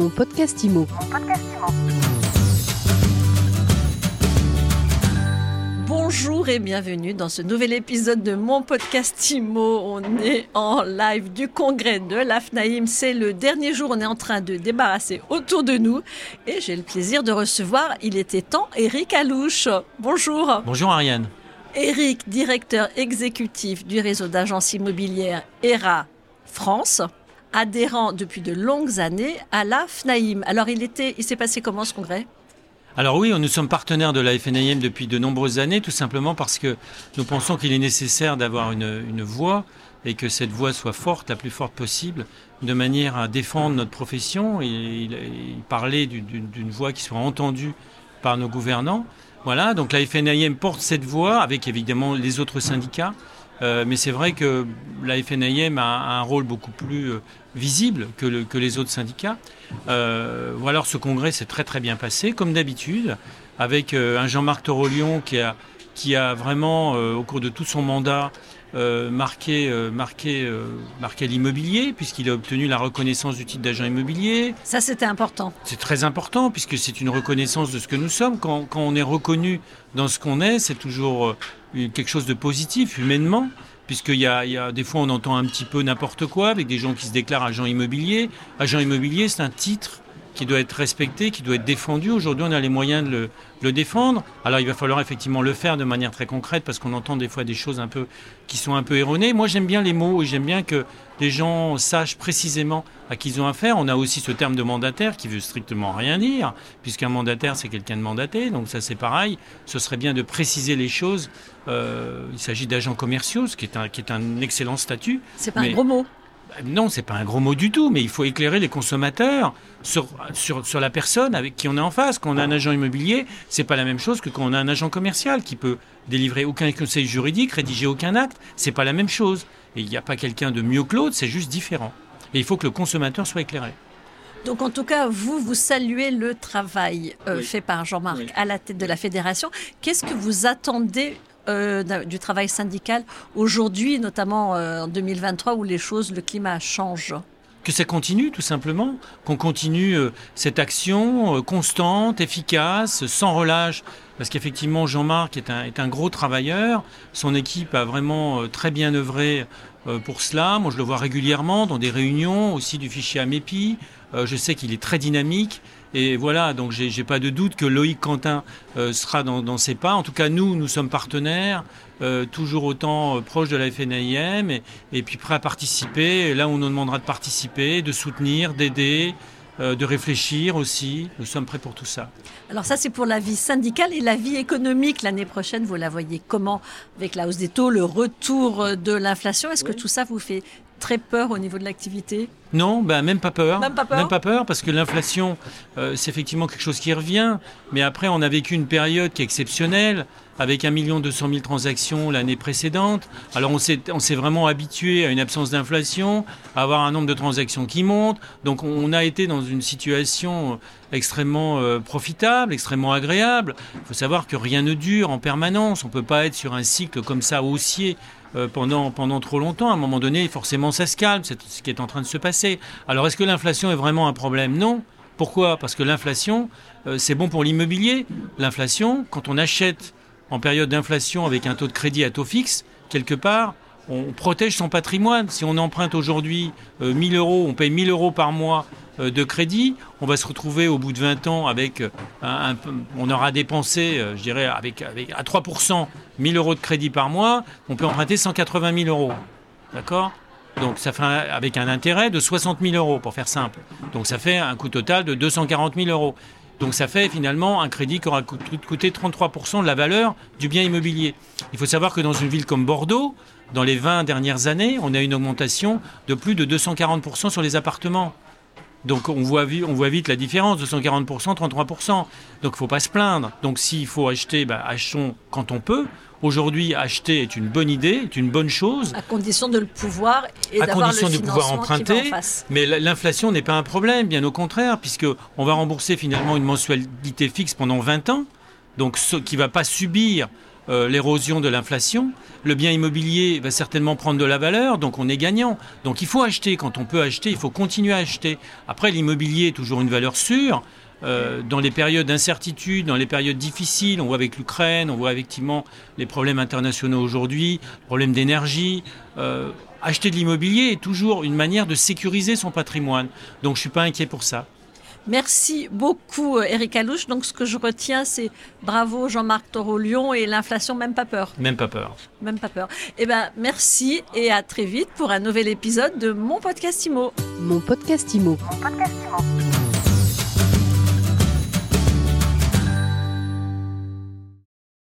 Mon podcast IMO. Bonjour et bienvenue dans ce nouvel épisode de mon podcast IMO. On est en live du congrès de l'AFNAIM. C'est le dernier jour, on est en train de débarrasser autour de nous. Et j'ai le plaisir de recevoir, il était temps, Eric Alouche. Bonjour. Bonjour Ariane. Eric, directeur exécutif du réseau d'agences immobilières ERA France, adhérent depuis de longues années à la FNAIM. Alors, il était, il s'est passé comment ce congrès? Alors oui, nous sommes partenaires de la FNAIM depuis de nombreuses années, tout simplement parce que nous pensons qu'il est nécessaire d'avoir une, voix et que cette voix soit forte, la plus forte possible, de manière à défendre notre profession et, il parler d'une voix qui soit entendue par nos gouvernants. Voilà, donc la FNAIM porte cette voix avec évidemment les autres syndicats. Euh, mais c'est vrai que la FNAIM a, un rôle beaucoup plus euh, visible que, les autres syndicats. Euh, alors ce congrès s'est très très bien passé, comme d'habitude, avec un Jean-Marc Torolion qui a, qui a vraiment, au cours de tout son mandat, marqué, marqué, marqué l'immobilier, puisqu'il a obtenu la reconnaissance du titre d'agent immobilier. Ça, c'était important. C'est très important, puisque c'est une reconnaissance de ce que nous sommes. Quand, quand on est reconnu dans ce qu'on est, c'est toujours quelque chose de positif humainement, puisqu'il y a, il y a des fois on entend un petit peu n'importe quoi avec des gens qui se déclarent agents immobiliers. Agent immobilier, c'est un titre qui doit être respecté, qui doit être défendu. Aujourd'hui, on a les moyens de le, défendre. Alors, il va falloir effectivement le faire de manière très concrète parce qu'on entend des fois des choses un peu qui sont un peu erronées. Moi, j'aime bien les mots et j'aime bien que les gens sachent précisément à qui ils ont affaire. On a aussi ce terme de mandataire qui veut strictement rien dire, puisqu'un mandataire, c'est quelqu'un de mandaté. Donc, ça, c'est pareil. Ce serait bien de préciser les choses. Euh, il s'agit d'agents commerciaux, ce qui est un, qui est un excellent statut. C'est pas un gros mot. Bah, non, c'est pas un gros mot du tout, mais il faut éclairer les consommateurs sur, sur, la personne avec qui on est en face. Quand on a un agent immobilier, c'est pas la même chose que quand on a un agent commercial qui peut délivrer aucun conseil juridique, rédiger aucun acte. C'est pas la même chose. Et il n'y a pas quelqu'un de mieux que l'autre, c'est juste différent. Et il faut que le consommateur soit éclairé. Donc en tout cas, vous, vous saluez le travail euh, fait par Jean-Marc à la tête de la fédération. Qu'est-ce que vous attendez euh, du travail syndical aujourd'hui, notamment euh, en 2023 où les choses, le climat change que ça continue tout simplement, qu'on continue euh, cette action constante, efficace, sans relâche, parce qu'effectivement Jean-Marc est un, gros travailleur, son équipe a vraiment très bien œuvré pour cela, moi je le vois régulièrement dans des réunions aussi du fichier AMEPI, je sais qu'il est très dynamique, et voilà, donc j'ai pas de doute que Loïc Quentin euh, sera dans, ses pas. En tout cas, nous, nous sommes partenaires, euh, toujours autant euh, proches de la FNAIM et, et, puis prêts à participer. là, on nous demandera de participer, de soutenir, d'aider, de réfléchir aussi. Nous sommes prêts pour tout ça. Alors ça, c'est pour la vie syndicale et la vie économique. L'année prochaine, vous la voyez comment Avec la hausse des taux, le retour de l'inflation, est-ce que tout ça vous fait très peur au niveau de l'activité? Non, ben, même pas peur. Même pas peur, parce que l'inflation, euh, c'est effectivement quelque chose qui revient. Mais après, on a vécu une période qui est exceptionnelle, avec 1 200 000 transactions l'année précédente. Alors on s'est vraiment habitué à une absence d'inflation, à avoir un nombre de transactions qui monte. Donc on a été dans une situation extrêmement euh, profitable, extrêmement agréable. Il faut savoir que rien ne dure en permanence. On ne peut pas être sur un cycle comme ça haussier euh, pendant, pendant trop longtemps. À un moment donné, forcément, ça se calme, c'est ce qui est en train de se passer. Alors, est-ce que l'inflation est vraiment un problème? Non. Pourquoi? Parce que l'inflation, euh, c'est bon pour l'immobilier. L'inflation, quand on achète en période d'inflation avec un taux de crédit à taux fixe, quelque part, on protège son patrimoine. Si on emprunte aujourd'hui 1000 euros, on paye 1000 euros par mois euh, de crédit. On va se retrouver au bout de 20 ans avec euh, un, on aura dépensé, euh, je dirais, avec, à 3% 1000 euros de crédit par mois. On peut emprunter 180 000 euros. D'accord? Donc ça fait avec un intérêt de 60 000 euros pour faire simple. Donc ça fait un coût total de 240 000 euros. Donc ça fait finalement un crédit qui aura coûté 33% de la valeur du bien immobilier. Il faut savoir que dans une ville comme Bordeaux, dans les 20 dernières années, on a une augmentation de plus de 240% sur les appartements. Donc on voit, vite la différence, 240%, 33%. Donc il ne faut pas se plaindre. Donc s'il faut acheter, bah, achetons quand on peut. Aujourd'hui, acheter est une bonne idée, est une bonne chose. À condition de le pouvoir et à condition de pouvoir emprunter. Mais l'inflation n'est pas un problème, bien au contraire, puisque on va rembourser finalement une mensualité fixe pendant 20 ans, donc ce qui va pas subir euh, l'érosion de l'inflation. Le bien immobilier va certainement prendre de la valeur, donc on est gagnant. Donc il faut acheter. Quand on peut acheter, il faut continuer à acheter. Après, l'immobilier est toujours une valeur sûre. Euh, dans les périodes d'incertitude, dans les périodes difficiles, on voit avec l'Ukraine, on voit effectivement les problèmes internationaux aujourd'hui, problèmes d'énergie. Euh, acheter de l'immobilier est toujours une manière de sécuriser son patrimoine. Donc je ne suis pas inquiet pour ça. Merci beaucoup, euh, Eric Alouche. Donc, ce que je retiens, c'est bravo Jean-Marc Toro-Lyon et l'inflation, même pas peur. Même pas peur. Même pas peur. Eh bien, merci et à très vite pour un nouvel épisode de Mon Podcast Imo. Mon Podcast Imo. Mon podcast Imo.